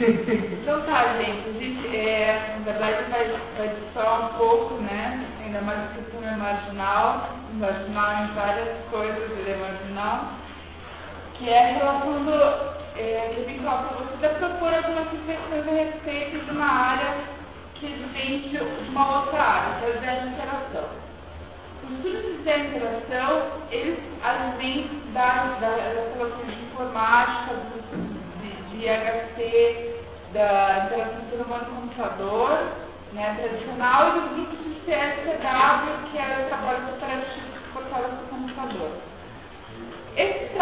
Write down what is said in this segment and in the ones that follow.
então tá, gente. Gente, é, na verdade, vai, vai falar um pouco, né? Ainda mais que o filme é marginal, marginal em várias coisas, ele é marginal, que é a relação do. É, que eu vim falar vocês, é propor algumas reflexões a respeito de uma área que vem de uma outra área, que é o de interação. Os estudos de interação, eles advêm das, das relações de informática, de, de da interação ser humano-computador, né, tradicional, e dos grupos de CSW, que era o trabalho cooperativo suportado pelo computador. Esse,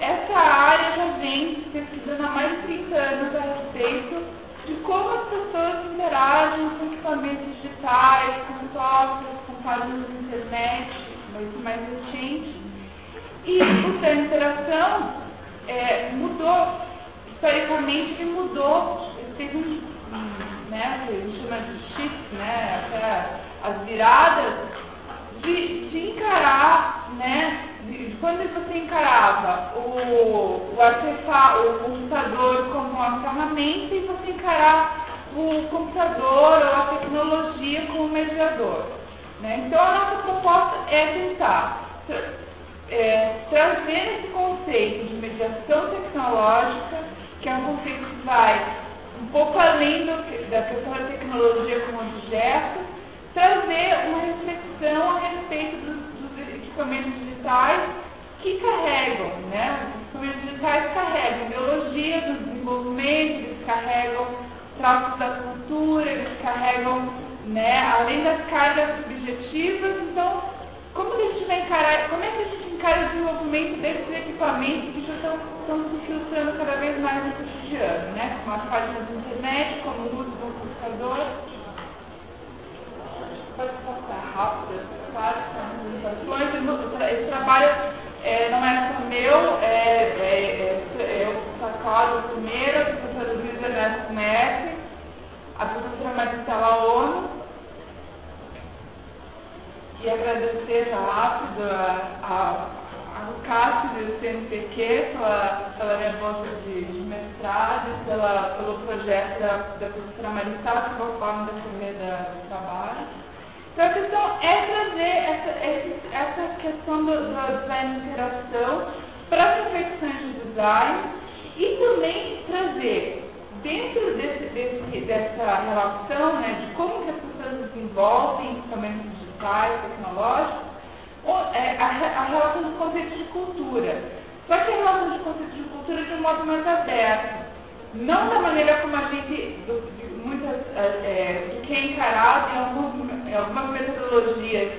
essa área já vem pesquisando há mais de 30 anos a respeito de como as pessoas interagem com equipamentos digitais, com softwares, com páginas de internet, mas mais recente. E o da interação é, mudou, historicamente ele mudou, ele teve um, né, que a gente chama de shift, né, até as viradas, de, de encarar, né, de, de quando você encarava o, o artefato, o computador como uma ferramenta e você encarar o computador ou a tecnologia como mediador. Né? Então a nossa proposta é tentar é, trazer esse conceito de mediação tecnológica, que é um conceito que vai um pouco além do, da questão da tecnologia como objeto, trazer uma reflexão a respeito dos, dos equipamentos digitais que carregam, né? Os equipamentos digitais carregam ideologia do desenvolvimento, eles carregam traços da cultura, eles carregam, né, além das cargas subjetivas, então como que a gente vai encarar, como é que a gente encara o desenvolvimento desses equipamentos que já estão, estão se filtrando cada vez mais no cotidiano, né? Como as páginas da internet, como o uso do computador pode passar rápido, claro, apresentações. Esse trabalho é, não é só meu, é, é, é, eu sou a Cláudia primeira, a professora Luísa Ernesto Mestre, a professora Maricela Ono, e agradecer rápido ao CAP do CNPq pela, pela minha bolsa de, de mestrado, pela, pelo projeto da, da professora Maricela, que foi forma da primeira do trabalho. Então a questão é trazer essa, essa questão do, do de interação para as reflexões de design e também trazer dentro desse, desse, dessa relação né, de como que as pessoas desenvolvem equipamentos tecnológicos, é, a, relação do conceito de cultura. Só que a relação de conceito de cultura de um modo mais aberto. Não da maneira como a gente, do, de muitas, é, é do que é encarado em é, algumas metodologias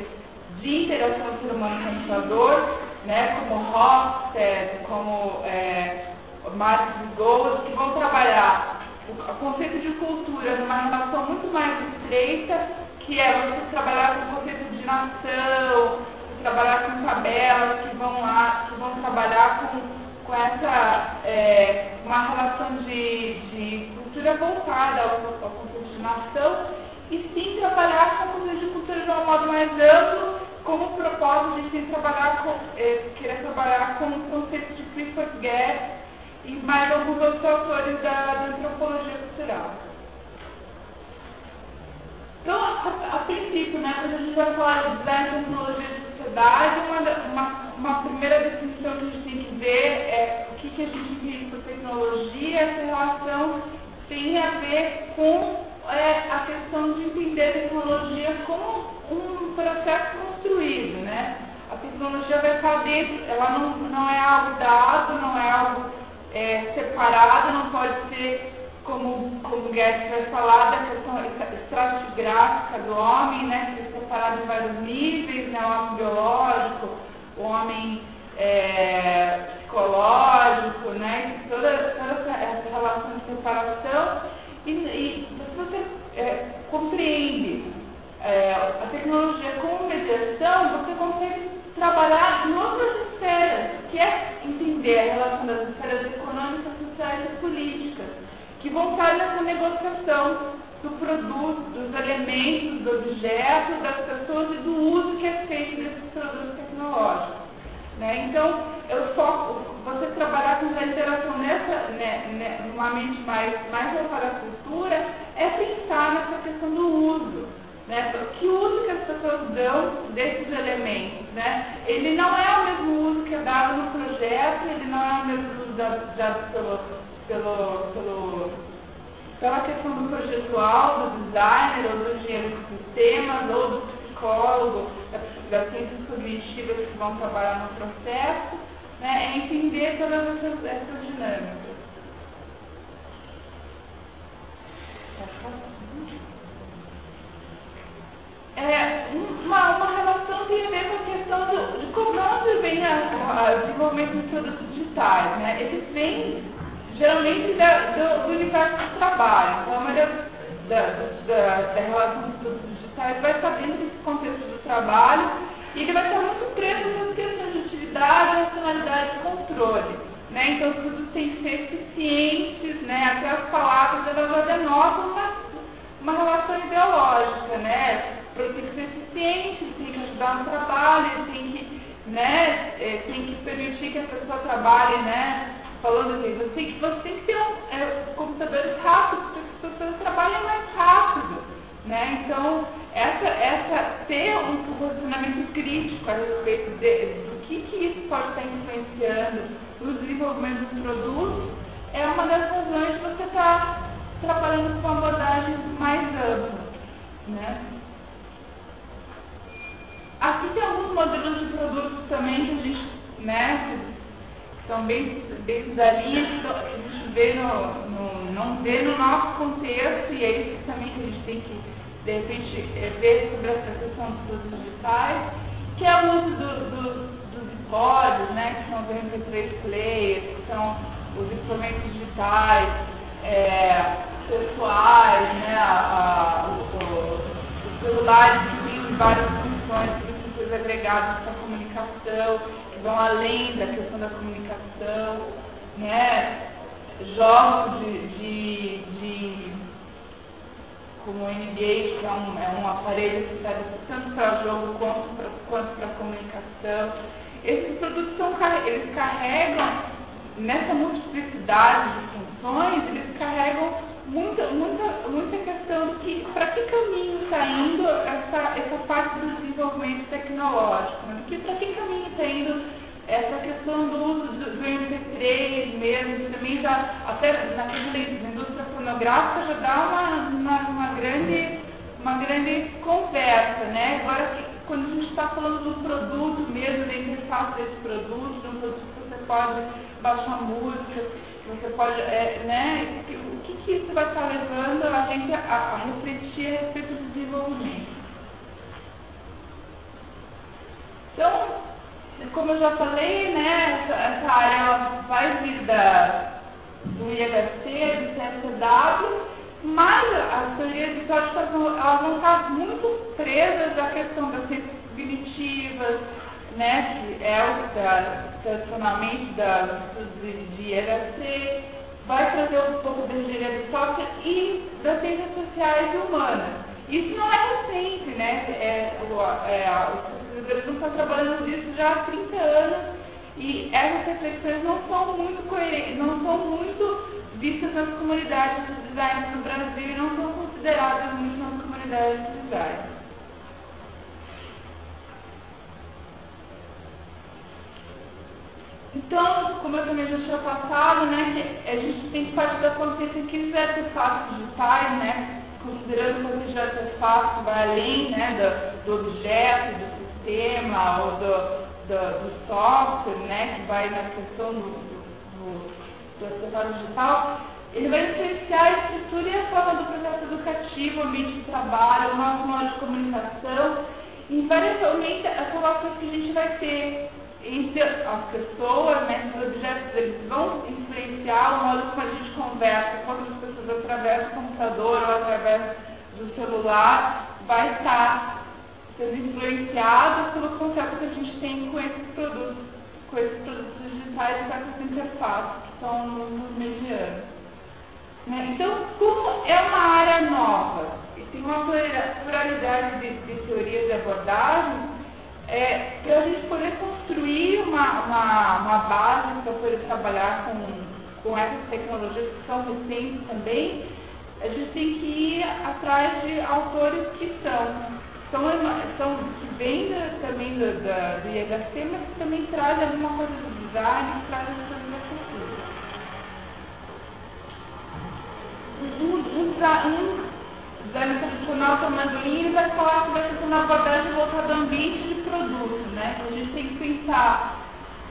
de interação ser humano-computador, né, como Hofstede, como é, Marx e Gold, que vão trabalhar o, conceito de cultura numa relação muito mais estreita, que é você trabalhar com o conceito de nação, trabalhar com tabelas que vão lá, que vão trabalhar com, com essa é, uma relação de, de cultura voltada ao, ao conceito de nação e sim trabalhar com cultura de cultura de um modo mais amplo, como propósito de sim trabalhar com, eh, querer trabalhar com o conceito de Clifford Guest e mais alguns outros autores da, da antropologia cultural. Então, a, a, princípio, né, quando a gente vai falar de design e tecnologia de sociedade, uma, uma, uma, primeira definição que a gente tem que ver é o que, que a gente entende por tecnologia, essa relação tem a ver com é, a questão de entender a tecnologia como um processo construído, né? A tecnologia vai estar dentro, ela não, não é algo dado, não é algo é, separado, não pode ser como, o Guedes vai falar, da questão estratigráfica do homem, né? Ser separado em vários níveis, né? O homem biológico, o homem é, psicológico, né? Toda, toda essa relação de separação e, e você é, compreende é, a tecnologia como mediação, você consegue trabalhar em outras esferas, que é entender a relação das esferas econômicas, sociais e políticas, que estar nessa negociação do produto, dos elementos, do objeto, das pessoas e do uso que é feito desses produtos tecnológicos. Né? Então, eu foco, você trabalhar com a interação nessa, né, né, numa mente mais, mais voltada à cultura, é pensar nessa questão do uso. Né? Que uso que as pessoas dão desses elementos. Né? Ele não é o mesmo uso que é dado no projeto, ele não é o mesmo uso dado, dado pelo, pelo, pelo, pela questão do projetual, do designer, ou do engenheiro de sistemas, ou do psicólogo, das ciências cognitivas que vão trabalhar no processo, né, é entender todas essas, essas dinâmicas. É, uma, uma relação tem a ver com a questão de, de como vem o desenvolvimento dos produtos digitais. Né? Eles vêm geralmente da, do, do, universo do trabalho. Então, a maioria da, da, da relação dos produtos digitais vai dentro desse contexto do trabalho e ele vai estar muito preso nessas questões de atividade, racionalidade e controle. Né? Então, produtos têm que ser eficientes, né? até as palavras elas denotam uma, uma relação ideológica. Né? Produto tem que ser eficiente, tem que ajudar no trabalho, tem que, né? É, tem que permitir que a pessoa trabalhe né? Falando assim, que, você tem que ter um, é, computadores rápidos para que as pessoas trabalhem mais rápido. Né? Então, essa, essa, ter um posicionamento crítico a respeito de, do que, que isso pode estar influenciando no desenvolvimento dos produtos é uma das razões de você estar trabalhando com uma abordagem mais ampla. Né? Aqui tem alguns modelos de produtos também que a gente, né, são linha que a gente vê no, no, não vê no nosso contexto e é isso também que a gente tem que, de repente, é, ver sobre essa questão dos produtos digitais, que é o uso do, do, dos códigos, né, que são os MP3 players, que são os instrumentos digitais, é, pessoais, né, a, a, os celulares que têm várias funções, princípios agregados para comunicação, vão além da questão da comunicação, né? jogos de, de, de como o Engage, que é um, é um aparelho que serve tanto para jogo quanto para, quanto comunicação. Esses produtos são, eles carregam, nessa multiplicidade de funções, eles carregam muita, muita, muita questão do que, para que caminho está indo essa, essa parte do desenvolvimento tecnológico, né? para que caminho está indo essa questão do uso do, do MP3 mesmo, também já, até na indústria fonográfica já dá uma, uma, uma, grande, uma grande conversa, né? Agora, quando a gente está falando do produto mesmo, da interface desse produto, de um produto que você pode baixar música, que você pode, é, né? Que, isso vai estar levando a gente a, a refletir a respeito do desenvolvimento? Então, como eu já falei, né, essa, essa área vai vir da, do IHC, do CSW, mas as teorias de elas vão estar muito presas à questão das cognitivas, né, que é o da, tradicionalmente da de, de IHC, vai trazer um pouco da engenharia do software e das ciências sociais e humanas. Isso não é recente, né? É, é, os pesquisadores estão trabalhando nisso já há 30 anos e essas reflexões não são muito coerentes, não são muito vistas nas comunidades de design no Brasil e não são consideradas muito nas comunidades de design. Então, como eu também já tinha passado, né, a gente tem que partir da consciência que os artefatos digitais, né, considerando que o objeto fácil, vai além né, do, do objeto, do sistema ou do, do, do, software, né, que vai na questão do, do, do digital, ele vai influenciar a estrutura e a forma do processo educativo, ambiente de trabalho, o nosso modo de comunicação, e invariavelmente as relações que a gente vai ter entre as pessoas, né, os objetos, eles vão influenciar o modo como a gente conversa com outras pessoas através do computador ou através do celular, vai estar sendo influenciado pelo conceito que a gente tem com esses produtos, com esses produtos digitais e com essas interfaces que estão nos medianos. Né? Então, como é uma área nova e tem uma pluralidade de, de teorias e abordagens, é, para a gente poder construir uma, uma, uma base para poder trabalhar com, com essas tecnologias que são recentes também, a gente tem que ir atrás de autores que são, são, são que vêm também do, da, do IHC, mas que também trazem alguma coisa do design, trazem alguma coisa cultura. Um, um, um design tradicional Tamanduim, ele vai falar que vai ser uma abordagem voltada ao ambiente de produto, né? Então, a gente tem que pensar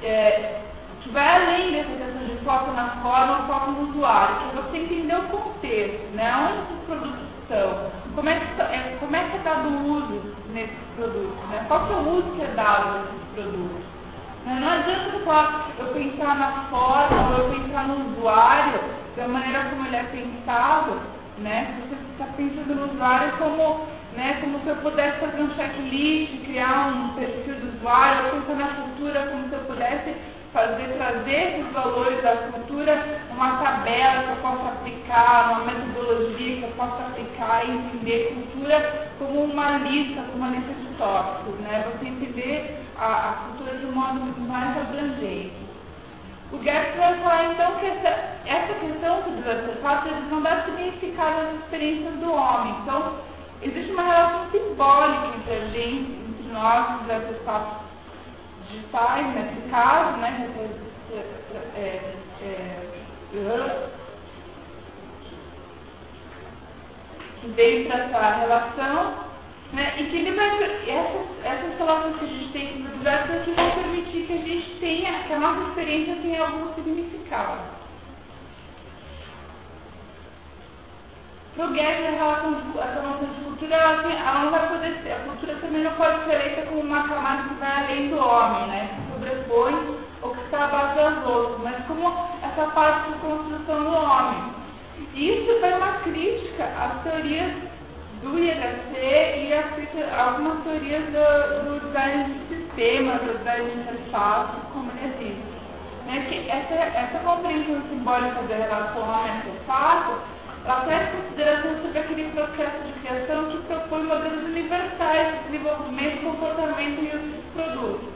é, que vai além dessa questão de foco na forma, foco no usuário, que você entender o contexto, né? Onde os produtos estão, como é que é, como é, que é dado o uso nesses produtos, né? Qual que é o uso que é dado nesses produtos. Né? Não adianta eu, falar, eu pensar na forma ou eu pensar no usuário, da maneira como ele é pensado, né? Você está pensando no usuário como, né, como se eu pudesse fazer um checklist, criar um perfil do usuário, pensar na cultura como se eu pudesse fazer, trazer esses valores da cultura, uma tabela que eu possa aplicar, uma metodologia que eu possa aplicar e entender cultura como uma lista, como uma lista de tópicos, né? Você entender a, a cultura de um modo mais abrangente. O Gertz vai falar então que essa, essa questão dos artefatos não dá significado às experiências do homem. Então, existe uma relação simbólica entre a gente, entre nós, os artefatos digitais, nesse caso, né? É, é, é, que veio para essa relação né? E que ele vai, essas, essas relações que a gente tem com os a nossa experiência tenha algum significado. Para o Guedes, a relação essa noção de cultura, ela, tem, ela não vai poder ser, a cultura também não pode ser feita como uma camada que vai além do homem, né? que sobrepõe ou que está abaixo das outras, mas como essa parte de construção do homem. E isso vai uma crítica às teorias do IHC e a, algumas teorias do, do design de sistema, do design de interface, Né, que essa, essa compreensão simbólica da relação homem-interface, ela traz consideração sobre aquele processo de criação que propõe modelos universais de desenvolvimento, comportamento e uso dos produtos.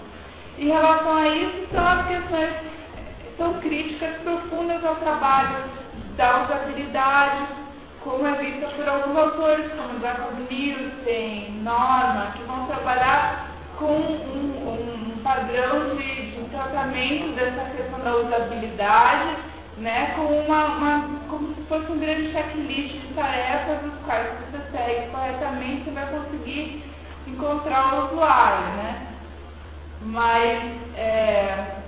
Em relação a isso, são as questões, são críticas profundas ao trabalho da usabilidade, como é vista por alguns autores, como Jacob Nielsen, Norma, que vão trabalhar com um, um padrão de, de, tratamento dessa questão da usabilidade, né, com uma, uma, como se fosse um grande checklist de tarefas, os quais você segue corretamente, você vai conseguir encontrar o usuário, né? Mas é,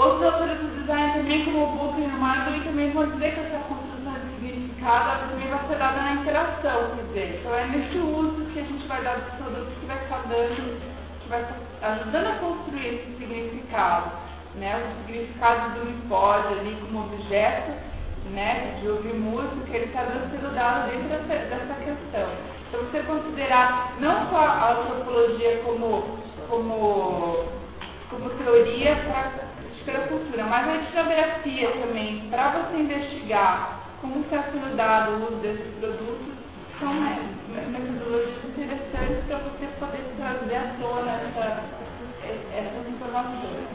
Outros autores do design também, como o Book e o Martin, também vão dizer que essa construção de significado também vai ser dada na interação, quer dizer, então é nesse uso que a gente vai dar dos produtos que vai estar dando, vai ajudando a construir esse significado, né, o significado do iPod ali como objeto, né, de ouvir música, ele está sendo dado dentro dessa, dessa questão. Então você considerar não só a antropologia como, como, como teoria para pela cultura, mas a etnografia também, para você investigar como está sendo dado o uso desses produtos, são metodologias interessantes para você poder trazer à tona essa, essas informações.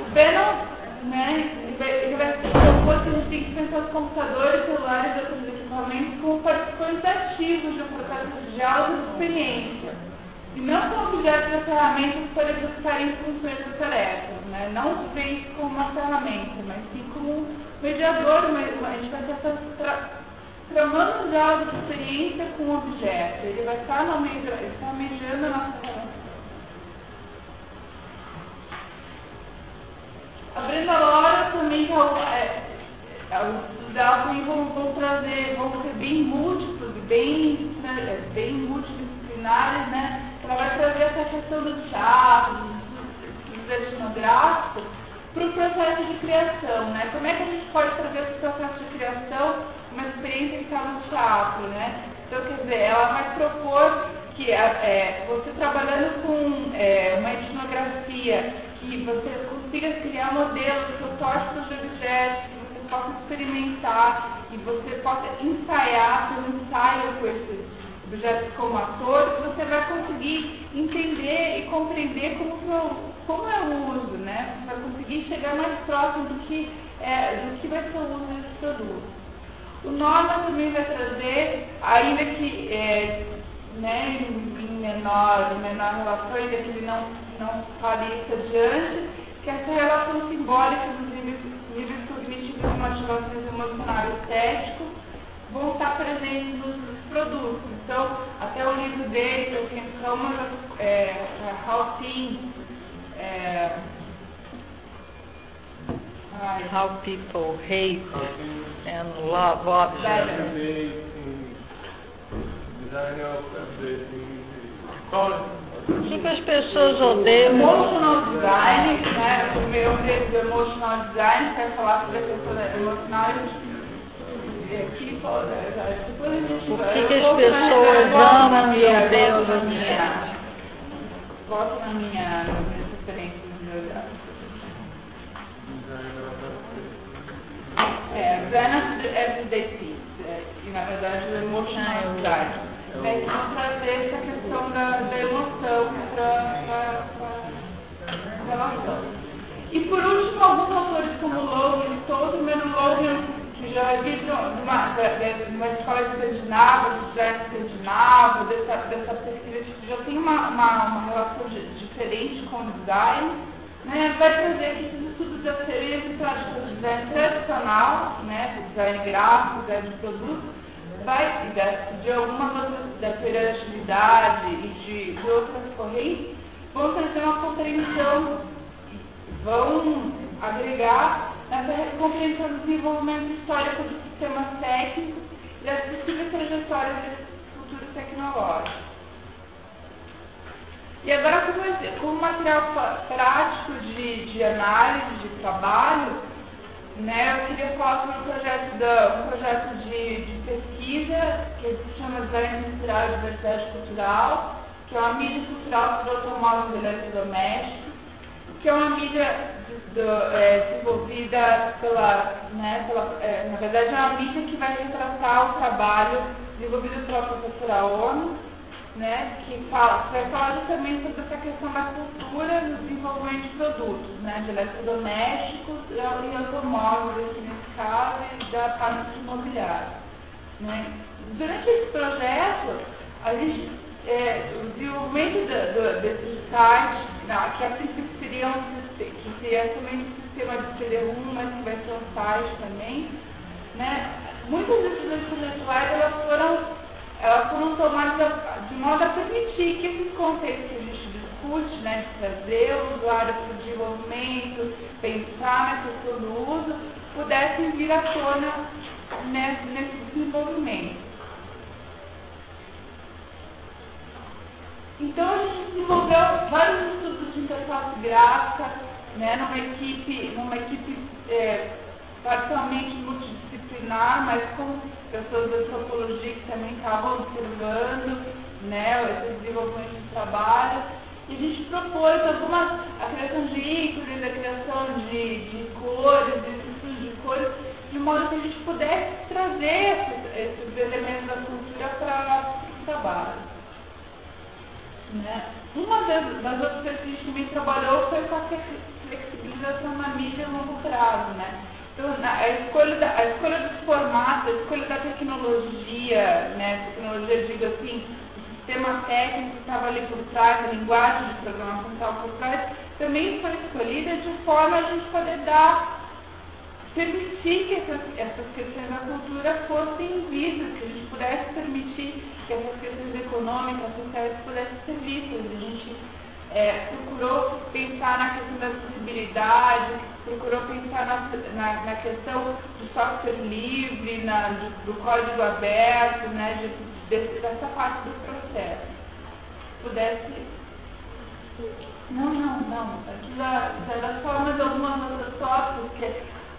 O Bannon, né, ele vai, propor que a gente tem que pensar os computadores, celulares e outros equipamentos como participantes ativos de um processo de diálogo e experiência, e não como objetos ou ferramentas para executarem funções ou tarefas né? não vem como uma ferramenta, mas sim como um mediador, mas a gente vai estar tra tramando diálogo de experiência com o objeto, ele vai estar, mediando a nossa relação. A Brenda Lora também, é, é, os dela também vão, vão trazer, vão ser bem múltiplos, bem, né, bem multidisciplinares, né? Ela vai trazer essa questão do teatro, etnográfico para o processo de criação, né? Como é que a gente pode trazer esse processo de criação uma experiência que está no teatro, né? Então, quer dizer, ela vai propor que é, você trabalhando com é, uma etnografia, que você consiga criar modelos, protótipos de objetos, que você possa experimentar e você possa ensaiar, ter um ensaio com esses objetos como atores, você vai conseguir entender e compreender como, como é o uso, né? Você vai conseguir chegar mais próximo do que, é, do que vai ser o uso desse produto. O norma também vai trazer, ainda que é, né, em, menor, menor relação, ainda que ele não, não fale isso adiante, que essa relação simbólica dos níveis, níveis cognitivos e motivações emocionais estéticos vão estar presentes nos, nos, produtos. Então, até o livro dele, o Ken Thomas, é, é, How Things, é, How People Hate and Love Objects. O que, as pessoas odeiam? Emotional design, né? O meu livro do emotional design quer falar sobre a questão emocional. O que, que as pessoas amam e odeiam na minha. Volto na minha, na minha referência, no meu olhar. É, Venus Everyday Peace, é, e na verdade o emotional design. É que vão trazer essa questão da, da emoção para a relação. E por último, alguns autores como Logan, todo menos Logan que já existe numa, numa escola escandinava, de design escandinavo, dessa, dessa pesquisa que já tem uma, uma, uma relação de, diferente com o design, né, vai trazer que esses estudos já seriam episódios do design tradicional, né, do design gráfico, design de produto, vai, de, de outras, da periodicidade e de, de outras correntes, vão trazer uma compreensão, vão agregar nessa compreensão do desenvolvimento histórico dos sistemas técnicos e das possíveis trajetórias desses futuros tecnológicos. E agora, como, como material prático de, de análise, de trabalho, né, eu queria falar sobre um projeto, da, um projeto de, de pesquisa que se chama Design Industrial e Diversidade Cultural, que é uma mídia cultural sobre automóveis eletrodomésticos, que é uma mídia é, desenvolvida pela, né, pela é, na verdade é uma mídia que vai retratar o trabalho desenvolvido pela professora ONU, né, que, fala, vai falar justamente sobre essa questão da cultura no desenvolvimento de produtos, né, de eletrodomésticos e automóveis, aqui nesse caso, e da parte imobiliária. Né. Durante esse projeto, a gente, é, o desenvolvimento do, do, desses sites, que a princípio seriam que seria também um sistema de CD1, mas que vai ser um site também, né? Muitas decisões conceituais elas foram, elas foram tomadas de modo a permitir que esses conceitos que a gente discute, né, de trazer o usuário para o desenvolvimento, pensar na questão do uso, pudessem vir à tona nesse, nesse desenvolvimento. Então a gente desenvolveu vários estudos de interface gráfica, né, numa equipe, numa equipe é, parcialmente multidisciplinar, mas com pessoas da antropologia que também estavam observando né, esse desenvolvimento de trabalho. E a gente propôs algumas, a criação de ícones, a criação de, de cores, de estudos de cores, de modo que a gente pudesse trazer esses, esses elementos da cultura para o trabalho. Né? Uma das, das outras coisas que a gente também trabalhou foi com a flexibilização na mídia a longo prazo, né? Então, a escolha, da, a escolha dos formatos, a escolha da tecnologia, né? Tecnologia, digo assim, o sistema técnico que estava ali por trás, a linguagem de programação que estava por trás, também foi escolhida de forma a gente poder dar, permitir que essas, essas questões da cultura fossem vistas, que a gente pudesse permitir que essas questões econômicas, sociais pudessem ser vistas. A gente é, procurou pensar na questão da acessibilidade, procurou pensar na, na, na questão do software livre, na, do, do código aberto, né, de, de, dessa parte do processo. Se pudesse. Não, não, não. Aqui já, já só mais algumas outras tópicos que,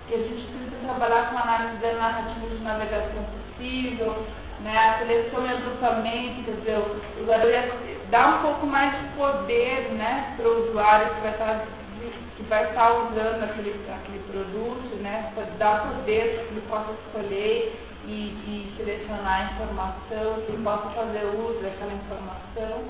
que a gente precisa trabalhar com análise da narrativa de navegação possível, né, a seleção e agrupamento, quer dizer, o usuário dá um pouco mais de poder né, para o usuário que vai estar, que vai estar usando aquele, aquele produto, né, dar poder para que ele possa escolher e, e selecionar a informação, que ele possa fazer uso daquela informação.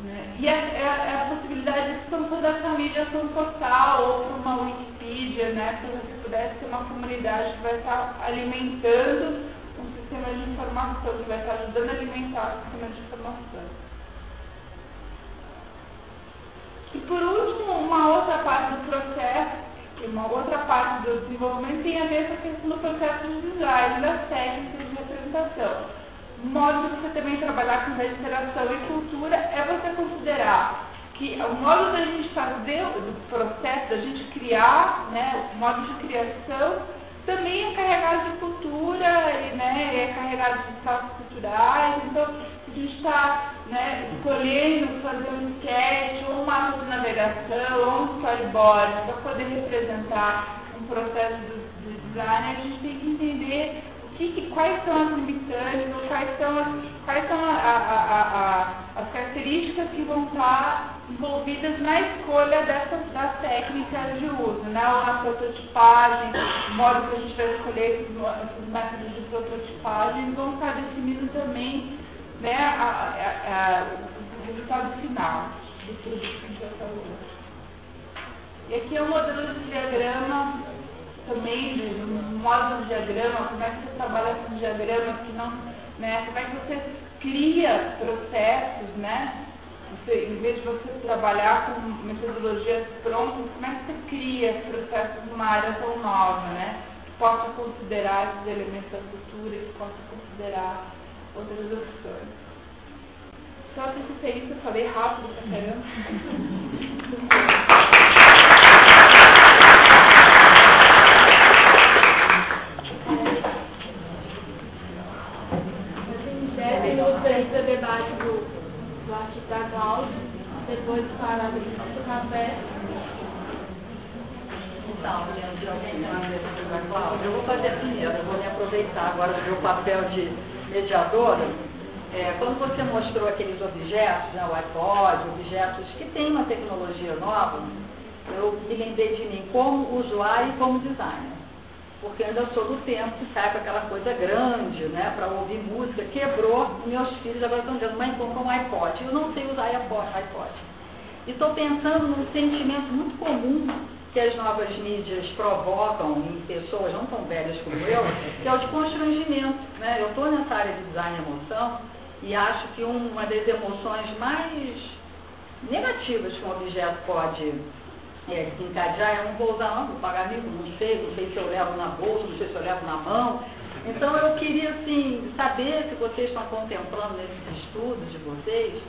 Né? E a, a, a, possibilidade de expansão dessa mídia total ou para uma Wikipedia, né? para você pudesse ter uma comunidade que vai estar alimentando um sistema de informação, que vai estar ajudando a alimentar o sistema de informação. E por último, uma outra parte do processo uma outra parte do desenvolvimento tem a ver com a questão do processo de design, das técnicas de representação. Modo de você também trabalhar com literação e cultura é você considerar que o modo da gente fazer o processo, da gente criar, né, o modo de criação, também é carregado de cultura, né, é carregado de estados culturais, então gente está né, escolhendo fazer um sketch, ou um mapa de navegação, ou um storyboard, para poder representar um processo de, de design, a gente tem que entender o que, quais são as limitantes, quais são as, quais são a, a, a, as características que vão estar envolvidas na escolha dessas das técnicas de uso, né? ou prototipagem, o modo que a gente vai escolher esses, esses métodos de prototipagem, vão estar definindo também né, a, a, a, o resultado final do produto que a gente. E aqui é um modelo de diagrama também, um módulo de diagrama, como é que você trabalha com diagramas que não, né, como é que você cria processos, né? Você, em vez de você trabalhar com metodologias prontas, como é que você cria processos numa área tão nova, né? Que possa considerar esses elementos da cultura, que possa considerar outras opções. Só que se isso, eu falei rápido pra caramba. Depois de falar do café. Então, gente, alguém da Cláudia? Eu vou fazer primeiro, eu vou me aproveitar agora do meu papel de mediadora, é, quando você mostrou aqueles objetos, né, o iPod, objetos que têm uma tecnologia nova, eu me lembrei de mim como usuário e como designer. Porque ainda sou do tempo que sai com aquela coisa grande, né, para ouvir música, quebrou, meus filhos agora estão dizendo, mãe, comprou um iPod. Eu não sei usar iPod. E estou pensando num sentimento muito comum que as novas mídias provocam em pessoas não tão velhas como eu, que é o de constrangimento. Né? Eu estou nessa área de design e emoção e acho que uma das emoções mais negativas que um objeto pode é, encadear é não vou usar, não vou pagar mico, não sei, não sei se eu levo na bolsa, não sei se eu levo na mão. Então eu queria assim, saber se vocês estão contemplando nesses estudos de vocês,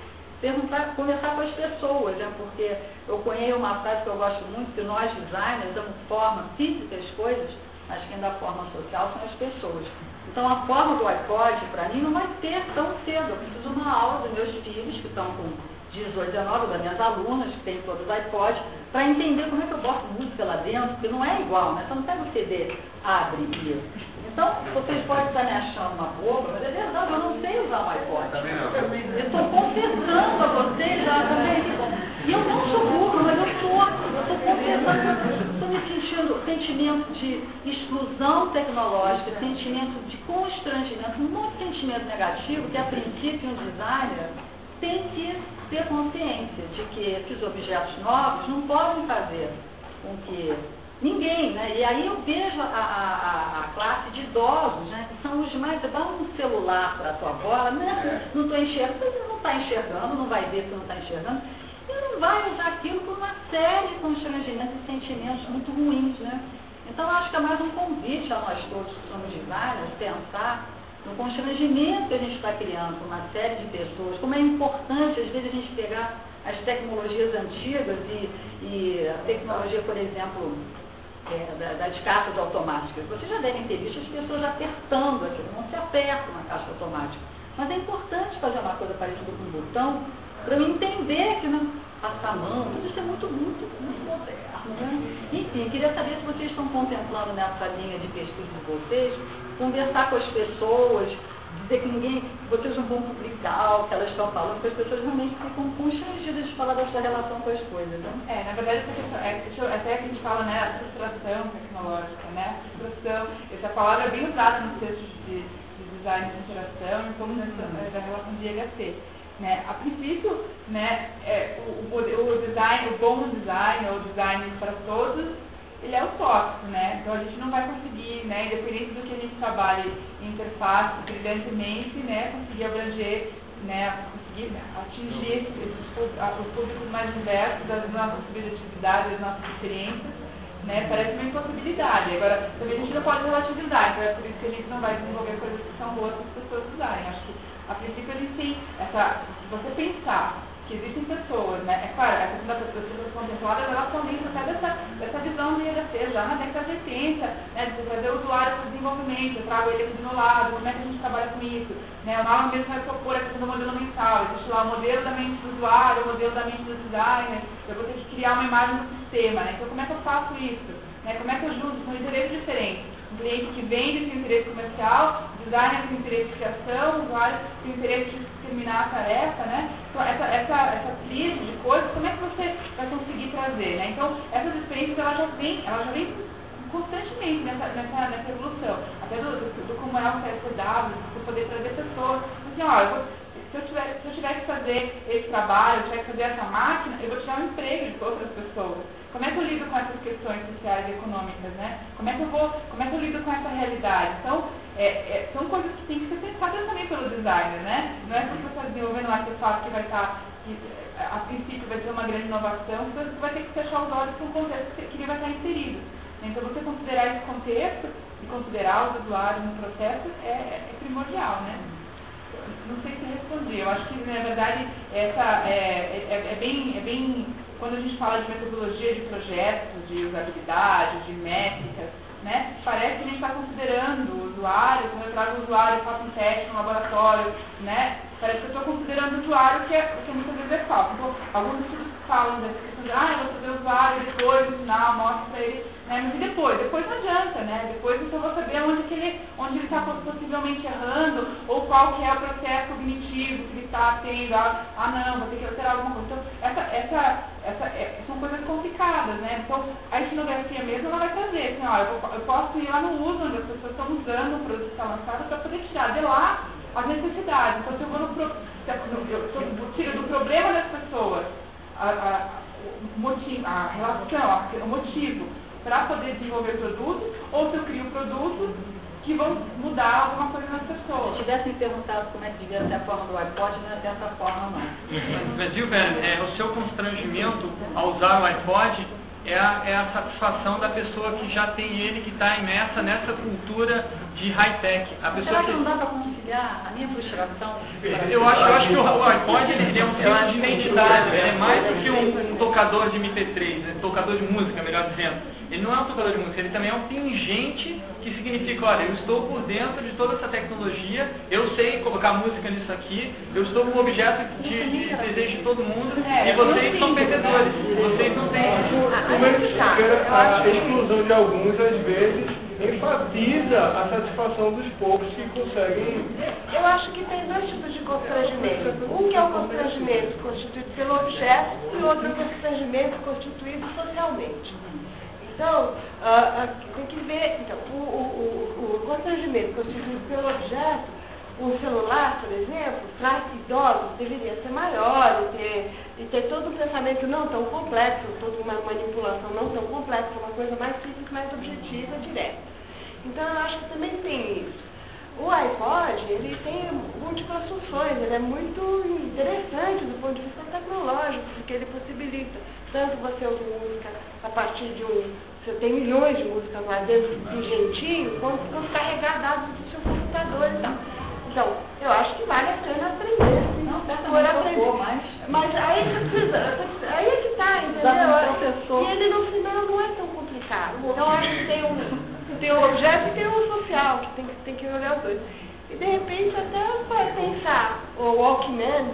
perguntar, conversar com as pessoas, né? porque eu conheço uma frase que eu gosto muito, que nós designers damos forma física às coisas, mas quem dá forma social são as pessoas. Então a forma do iPod, para mim, não vai ter tão cedo. Eu preciso de uma aula dos meus filhos, que estão com 18, 19, das minhas alunas, que têm todos os iPods, para entender como é que eu boto música lá dentro, porque não é igual, né? Você não pega o CD, abre e então, vocês podem estar me achando uma boba, mas é verdade, eu não sei usar o iPod. Também não. Eu estou confessando a vocês já também. E eu não sou burra, mas eu estou. Eu estou confessando. Estou me sentindo sentimento de exclusão tecnológica, sentimento de constrangimento, um monte de sentimento negativo que, a princípio, um designer tem que ter consciência de que esses objetos novos não podem fazer com que Ninguém, né? E aí eu vejo a, a, a classe de idosos, né? Que são os mais, dá um celular para a tua avó, né? Não estou enxergando, você não está enxergando, não vai ver se não está enxergando. E não vai usar aquilo por uma série de constrangimentos e sentimentos muito ruins, né? Então acho que é mais um convite a nós todos que somos designers, pensar no constrangimento que a gente está criando com uma série de pessoas, como é importante às vezes a gente pegar as tecnologias antigas e, e a tecnologia, por exemplo, é, das caixas automáticas. Vocês já devem ter visto as pessoas apertando aquilo, não se aperta uma caixa automática. Mas é importante fazer uma coisa parecida com um botão para eu entender que não passar a mão, tudo isso é muito, muito, muito moderno. Né? Enfim, queria saber se vocês estão contemplando nessa linha de pesquisa de vocês, conversar com as pessoas, dizer que ninguém, vocês não vão publicar o que elas estão falando, porque as pessoas realmente ficam constrangidas de falar da sua relação com as coisas. Né? É, na verdade, essa questão, é, até que a gente fala, né, a frustração tecnológica, né, a frustração. Essa palavra é bem usada nos textos de, de design de interação e como nessa, uhum. da relação de IHC. Né? A princípio, né, é, o, o, o, design, o bom design, ou design para todos, ele é utópico, né? Então a gente não vai conseguir, né, independente do que a gente trabalhe em interface brilhantemente, né, conseguir abranger, né, conseguir atingir os públicos mais diversos das nossas subjetividades, das nossas experiências, né? Parece uma impossibilidade. Agora, também a gente não pode relativizar, então é por isso que a gente não vai desenvolver coisas que são boas para as pessoas usarem. Acho que a princípio a gente tem essa. Se você pensar que existem pessoas, né? É claro, a questão das pessoas contempladas, elas estão dentro até dessa, dessa visão de IDC, já na década de 80, né? De trazer o usuário para o desenvolvimento, eu trago ele aqui do meu lado, como é que a gente trabalha com isso? Né? O Nala mesmo vai propor a questão do modelo mental, existe lá o modelo da mente do usuário, o modelo da mente do designer, eu vou ter que criar uma imagem do sistema, né? Então como é que eu faço isso? Né? Como é que eu junto? São interesses diferentes. Cliente que vende tem interesse comercial, designer tem interesse de criação, o usuário tem interesse de terminar a tarefa, né? Então, essa, essa, essa tríade de coisas, como é que você vai conseguir trazer, né? Então, essas experiências, ela já vem, ela já vem constantemente nessa, nessa, nessa evolução. Até do, do, do como é o CSW, você poder trazer pessoas, assim, ó, eu vou, se eu, tiver, se eu tiver que fazer esse trabalho, eu tiver que fazer essa máquina, eu vou tirar um emprego de outras pessoas. Como é que eu lido com essas questões sociais e econômicas, né? Como é que eu vou, como é que eu lido com essa realidade? Então, é, é, são coisas que têm que ser pensadas também pelo designer, né? Não é porque você está desenvolvendo um artefato que vai estar, que a princípio vai ter uma grande inovação, você vai ter que fechar os olhos com o contexto que ele vai estar inserido. Então, você considerar esse contexto e considerar os usuários no processo é, é primordial, né? Não sei se respondi. Eu acho que, na verdade, essa é, é, é, bem, é bem. Quando a gente fala de metodologia de projetos, de usabilidade, de métricas, né? Parece que a gente está considerando o usuário, quando eu trago o usuário faço um teste no laboratório, né? Parece que eu estou considerando o usuário que é, que muitas vezes é. Então, alguns estudos falam dessa questão de, ah, eu vou o usuário depois, no final, mostro para ele né? Mas e depois? Depois não adianta, né? Depois então eu vou saber onde, que ele onde ele está possivelmente errando, ou qual que é o processo cognitivo que ele está tendo. Ah, ah, não, vou ter que alterar alguma coisa. Então, essa, essa, essa, é, são coisas complicadas, né? Então, a etnografia mesmo, ela vai trazer, assim, ó, eu, eu posso ir lá no uso, onde as pessoas estão usando o produto que está lançado, para poder tirar de lá as necessidades. Então, se eu vou no, pro, se eu, eu tiro do problema das pessoas, a, a, o motivo, a relação, a, o motivo, para poder desenvolver produtos, ou se eu crio produtos que vão mudar alguma coisa nas pessoas. Se tivesse me perguntado como é que devia ser a forma do iPod, não é dessa forma não. Mas, Gilberto, é, o seu constrangimento ao usar o iPod é a, é a satisfação da pessoa que já tem ele, que está imersa nessa cultura de high-tech. A pessoa Será que não dá para a minha frustração? Eu acho, eu acho que o iPod ele, é um símbolo de identidade, ele é mais do que um, um tocador de MP3, né? tocador de música, melhor dizendo. Ele não é um tocador de música, ele também é um pingente que significa, olha, eu estou por dentro de toda essa tecnologia, eu sei colocar música nisso aqui, eu estou com o objeto de, de desejo de todo mundo, é, e vocês são perdedores, vocês não têm. A exclusão de alguns, às vezes, enfatiza a satisfação dos poucos que conseguem. Eu acho que tem dois tipos de constrangimento. Um que é o constrangimento constituído pelo objeto e outro é o constrangimento constituído socialmente. Então, uh, uh, tem que ver, então, o, o, o, constrangimento constituído pelo objeto, o celular, por exemplo, para idosos deveria ser maior e ter, e ter todo um pensamento não tão complexo, toda uma manipulação não tão complexa, uma coisa mais simples, mais objetiva, direta. Então, eu acho que também tem isso. O iPod, ele tem múltiplas funções, ele é muito interessante do ponto de vista tecnológico, porque ele possibilita tanto você ouvir música a partir de um. Você tem milhões de músicas lá dentro de jeitinho, quanto, quanto carregar dados do seu computador e tal. Então, eu acho que vale a pena aprender. Sim, não, por aprender. Mas, mas aí, aí é que está, entendeu? E ele no final não é tão complicado. Então, acho que tem um, tem um objeto e tem um social, que tem, tem que olhar os dois. E de repente até vai pensar, o Walkman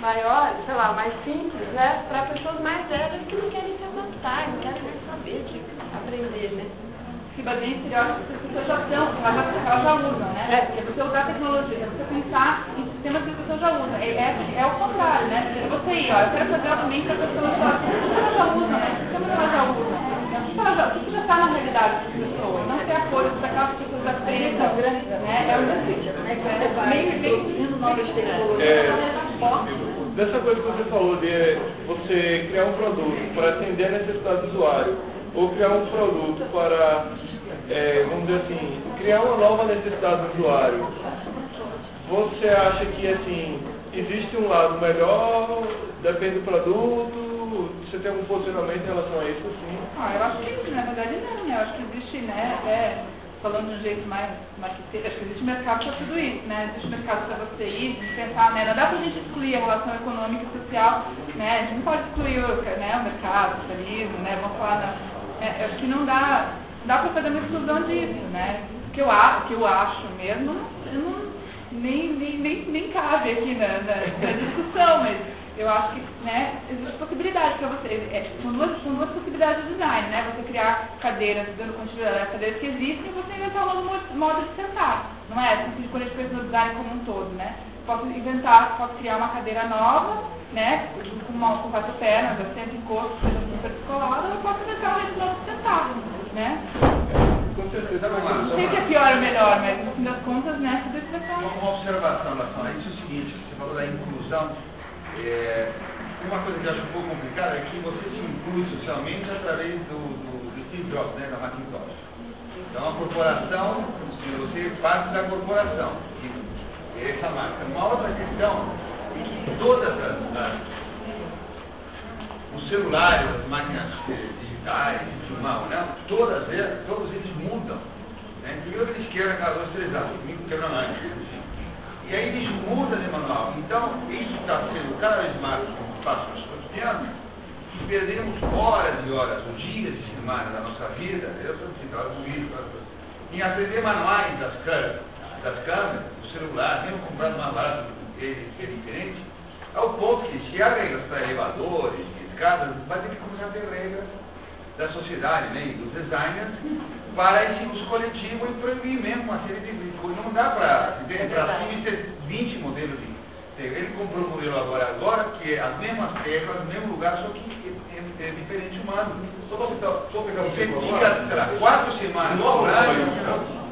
maiores, sei lá, mais simples, né? Para pessoas mais velhas que não querem se adaptar, não querem saber de aprender, né? se baseia em que as pessoas já elas, já usam, né? É você usar tecnologia, é você pensar em sistemas que as pessoas já usam. É, é, é o contrário, né? É você ir, ó, eu quero fazer também que as pessoas já que elas já usam, né? O sistema que elas já usam. O que, já, o que já está na realidade das pessoas? Não ter a coisa daquelas pessoas da preta, né? É, é, é, é o que Meio bem novas tecnologias. Dessa coisa que você falou de você criar um produto para atender a necessidade do usuário, ou criar um produto para, é, vamos dizer assim, criar uma nova necessidade do usuário, você acha que assim, existe um lado melhor, depende do produto, você tem algum posicionamento em relação a isso, assim? Ah, eu acho que na verdade não, né? Eu acho que existe, né, até falando de um jeito mais marqueteiro, acho que existe mercado para tudo isso, né? Existe mercado para você ir, pensar, né? Não dá pra gente excluir a relação econômica e social, né? A gente não pode excluir né, o mercado, o capitalismo, né? Vamos falar da, é, eu acho que não dá, dá para fazer uma exclusão disso, né? Que eu, que eu acho mesmo, eu não, nem, nem, nem, nem cabe aqui na, na, na discussão, mas eu acho que né, existe possibilidade para você. É, são, duas, são duas possibilidades de design, né? Você criar cadeiras, dando continuidade às cadeiras que existem e você inventar um novo mo- modo de sentar. Não é? Assim, a gente pensa no design como um todo, né? Posso inventar, posso criar uma cadeira nova, né? Com, uma, com quatro pernas, assento encosto, super descolada, eu posso jeito novo de sentar, né? Com certeza, Não sei se é pior ou melhor, mas no fim das contas, né, tudo isso vai Uma, observação em relação a isso é o seguinte, você falou da inclusão. É, uma coisa que eu acho um pouco complicada é que você se inclui socialmente através do, do, do Steve Jobs, né, da Macintosh. Então a corporação, se você parte da corporação, que é essa marca. Uma outra questão é que todas as, as os celulares, as máquinas digitais, mão, né? Todas elas, todos eles mudam. Né? Primeiro eles quebram aquelas duas, três anos, quebram antes. E aí eles mudam de manual. Então, isso está sendo cada vez mais um espaço cotidiano e perdemos horas e horas, ou dias de semana da nossa vida, eu estou citando o vídeo, em aprender manuais das câmeras, das câmeras, do celular, mesmo comprando barato que é diferente, ao ponto que se há para elevadores, escadas, vai ter que começar a ter regras da sociedade né, dos designers para esse uso coletivo e proibir mesmo uma série de coisas. Não dá para para cima e ter 20 modelos de. Ele comprou um modelo agora, agora, que é as mesmas teclas, no mesmo lugar, só que é, é, é diferente o mando. Só citar, só pegar Você exemplo fica, agora. sei lá, quatro semanas Novo no horário,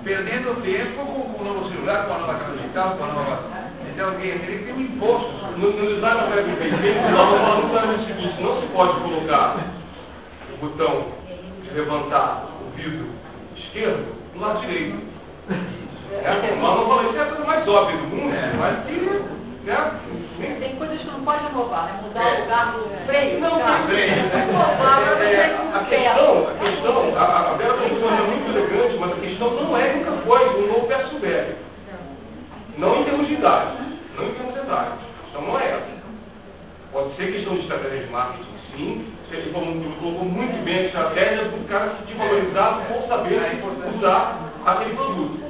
perdendo tempo com, com o novo celular, com a nova câmera digital, com a nova. Então, ele ele tem um imposto. No, no design da Web Page, nós falamos claramente o seguinte, não se pode colocar o botão de levantar o vidro esquerdo do lado direito. É, nós não falamos, isso é a coisa mais óbvia do mundo, É. mas que, né, Tem coisas que não pode inovar, né? Mudar É. o lugar do freio. Não, cara. tem freio. Não inovar, mas É, é a questão, a questão, a, a Bela tem uma coisa muito elegante, mas a questão não é nunca foi o novo versus o velho. Não em termos de idade, não em termos de idade. A questão não é essa. Pode ser questão de estratégia de marketing, sim. Você falou, colocou muito bem a estratégia do cara valorizar por saber usar aquele produto.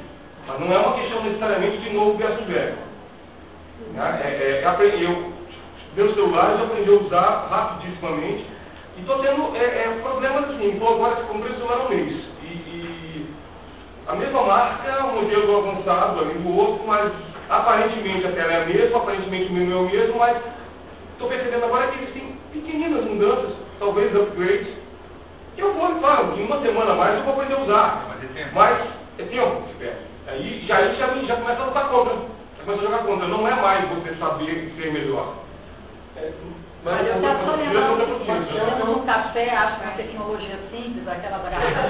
Mas não é uma questão necessariamente de novo versus velho. Né? É, é, aprendi- eu, meus celulares eu aprendi a usar rapidissimamente e estou tendo é, é, problemas assim. Então agora comprei o celular um mês. E, e a mesma marca, um modelo avançado ali do outro, mas aparentemente a tela é a mesma, aparentemente o menu é o mesmo, mas estou percebendo agora que eles têm pequeninas mudanças, talvez upgrades, eu vou, claro, em uma semana a mais eu vou aprender a usar. Mas é tempo. Mas é tempo, espera. Aí já, aí já, já começa a lutar contra. Já começa a jogar contra. Não é mais você saber ser melhor. É, Mas eu é é uma- quando você toma um café, acha uma tecnologia simples, aquela da garrafa